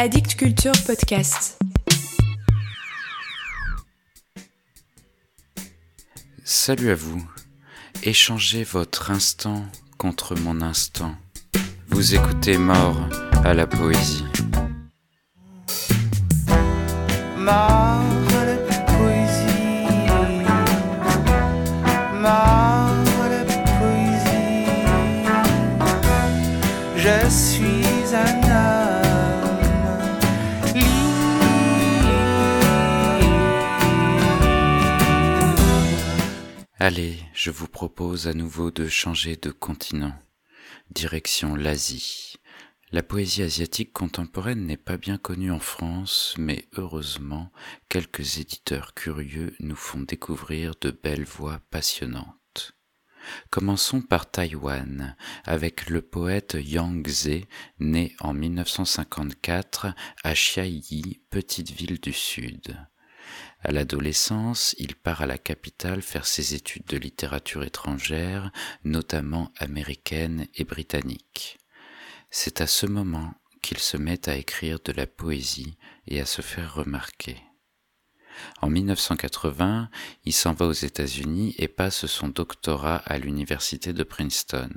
Addict Culture Podcast. Salut à vous. Échangez votre instant contre mon instant. Vous écoutez Mort à la poésie. Mort Allez, je vous propose à nouveau de changer de continent. Direction l'Asie. La poésie asiatique contemporaine n'est pas bien connue en France, mais heureusement, quelques éditeurs curieux nous font découvrir de belles voix passionnantes. Commençons par Taïwan, avec le poète Yang Ze, né en 1954 à Chiayi, petite ville du sud. À l'adolescence, il part à la capitale faire ses études de littérature étrangère, notamment américaine et britannique. C'est à ce moment qu'il se met à écrire de la poésie et à se faire remarquer. En 1980, il s'en va aux États-Unis et passe son doctorat à l'université de Princeton.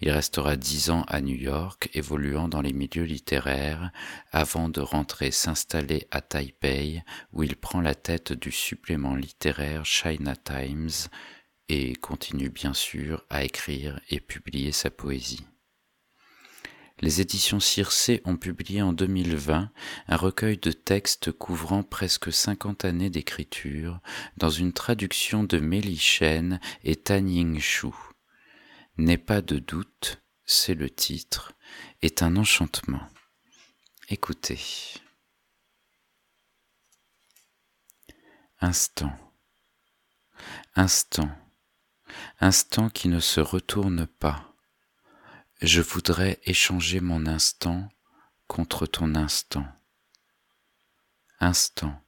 Il restera dix ans à New York, évoluant dans les milieux littéraires, avant de rentrer s'installer à Taipei, où il prend la tête du supplément littéraire China Times et continue bien sûr à écrire et publier sa poésie. Les éditions Circé ont publié en 2020 un recueil de textes couvrant presque 50 années d'écriture dans une traduction de Méli Chen et Tan Ying Shu. N'est pas de doute, c'est le titre, est un enchantement. Écoutez. Instant. Instant. Instant qui ne se retourne pas. Je voudrais échanger mon instant contre ton instant. Instant.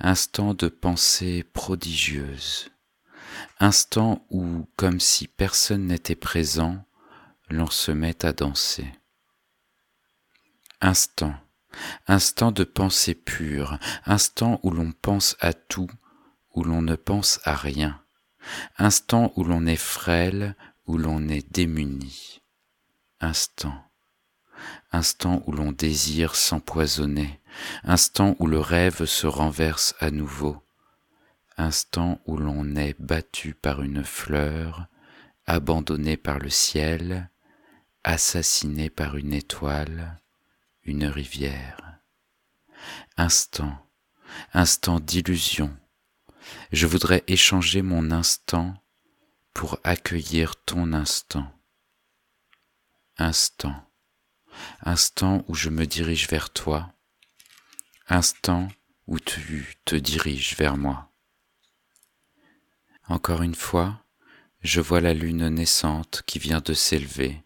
Instant de pensée prodigieuse instant où, comme si personne n'était présent, l'on se met à danser. Instant, instant de pensée pure, instant où l'on pense à tout, où l'on ne pense à rien, instant où l'on est frêle, où l'on est démuni, instant, instant où l'on désire s'empoisonner, instant où le rêve se renverse à nouveau, instant où l'on est battu par une fleur, abandonné par le ciel, assassiné par une étoile, une rivière. Instant, instant d'illusion, je voudrais échanger mon instant pour accueillir ton instant. Instant, instant où je me dirige vers toi, instant où tu te diriges vers moi. Encore une fois, je vois la lune naissante qui vient de s'élever.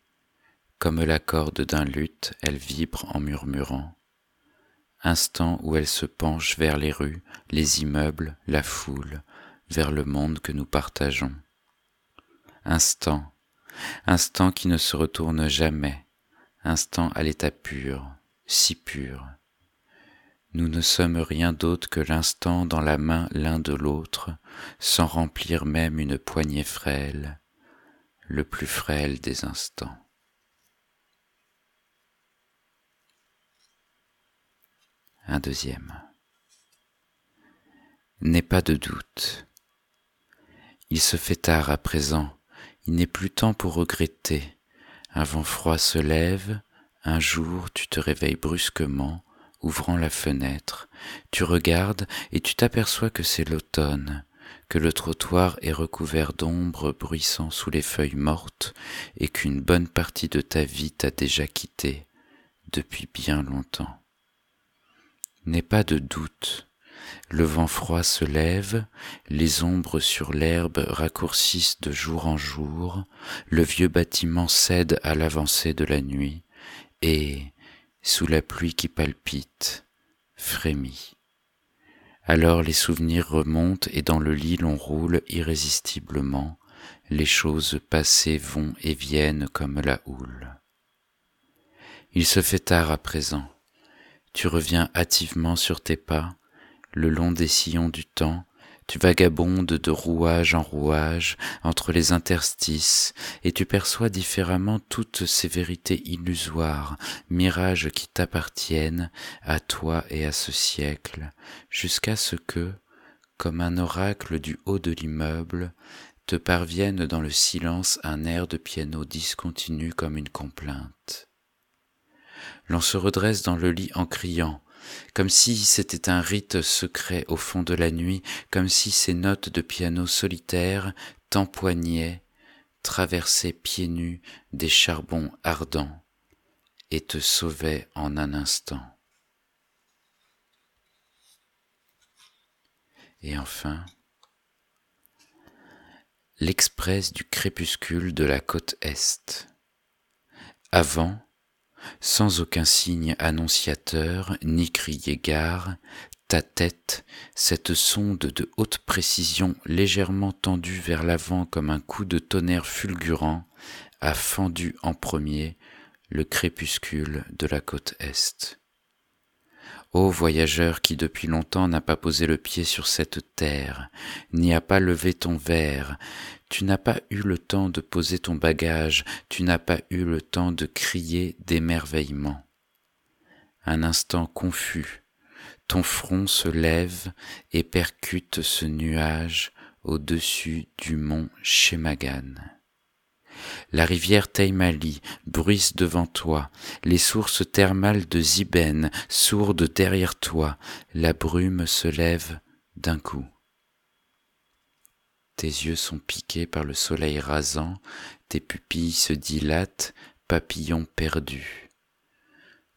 Comme la corde d'un luth, elle vibre en murmurant. Instant où elle se penche vers les rues, les immeubles, la foule, vers le monde que nous partageons. Instant, instant qui ne se retourne jamais, instant à l'état pur, si pur, nous ne sommes rien d'autre que l'instant dans la main l'un de l'autre, sans remplir même une poignée frêle, le plus frêle des instants. Un deuxième. N'est pas de doute. Il se fait tard à présent, il n'est plus temps pour regretter. Un vent froid se lève, un jour tu te réveilles brusquement, ouvrant la fenêtre, tu regardes et tu t'aperçois que c'est l'automne, que le trottoir est recouvert d'ombre bruissant sous les feuilles mortes et qu'une bonne partie de ta vie t'a déjà quitté depuis bien longtemps. N'aie pas de doute, le vent froid se lève, les ombres sur l'herbe raccourcissent de jour en jour, le vieux bâtiment cède à l'avancée de la nuit, et, sous la pluie qui palpite, frémit. Alors les souvenirs remontent et dans le lit l'on roule irrésistiblement, les choses passées vont et viennent comme la houle. Il se fait tard à présent, Tu reviens hâtivement sur tes pas, le long des sillons du temps, tu vagabondes de rouage en rouage entre les interstices, et tu perçois différemment toutes ces vérités illusoires, mirages qui t'appartiennent, à toi et à ce siècle, jusqu'à ce que, comme un oracle du haut de l'immeuble, te parvienne dans le silence un air de piano discontinu comme une complainte. L'on se redresse dans le lit en criant, comme si c'était un rite secret au fond de la nuit, comme si ces notes de piano solitaire t'empoignaient, traversaient pieds nus des charbons ardents et te sauvaient en un instant. Et enfin, l'express du crépuscule de la côte Est. Avant, sans aucun signe annonciateur, ni crier gare, ta tête, cette sonde de haute précision légèrement tendue vers l'avant comme un coup de tonnerre fulgurant, a fendu en premier le crépuscule de la côte Est. Ô voyageur qui depuis longtemps n'a pas posé le pied sur cette terre, n'y a pas levé ton verre, tu n'as pas eu le temps de poser ton bagage, tu n'as pas eu le temps de crier d'émerveillement. Un instant confus, ton front se lève et percute ce nuage au-dessus du mont Shemagan. La rivière Taimali bruisse devant toi, les sources thermales de Ziben sourdes derrière toi, la brume se lève d'un coup. Tes yeux sont piqués par le soleil rasant, tes pupilles se dilatent, papillons perdus.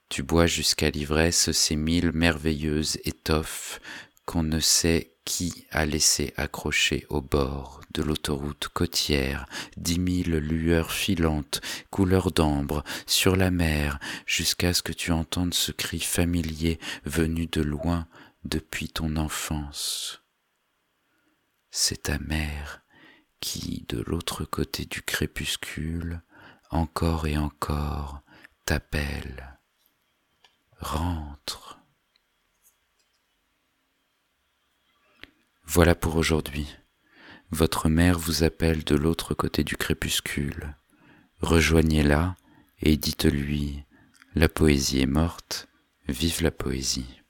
Tu bois jusqu'à l'ivresse ces mille merveilleuses étoffes qu'on ne sait qui a laissé accrocher au bord de l'autoroute côtière dix mille lueurs filantes, couleur d'ambre, sur la mer, jusqu'à ce que tu entendes ce cri familier venu de loin depuis ton enfance. C'est ta mère qui, de l'autre côté du crépuscule, encore et encore, t'appelle. Rentre. Voilà pour aujourd'hui. Votre mère vous appelle de l'autre côté du crépuscule. Rejoignez-la et dites-lui, la poésie est morte, vive la poésie.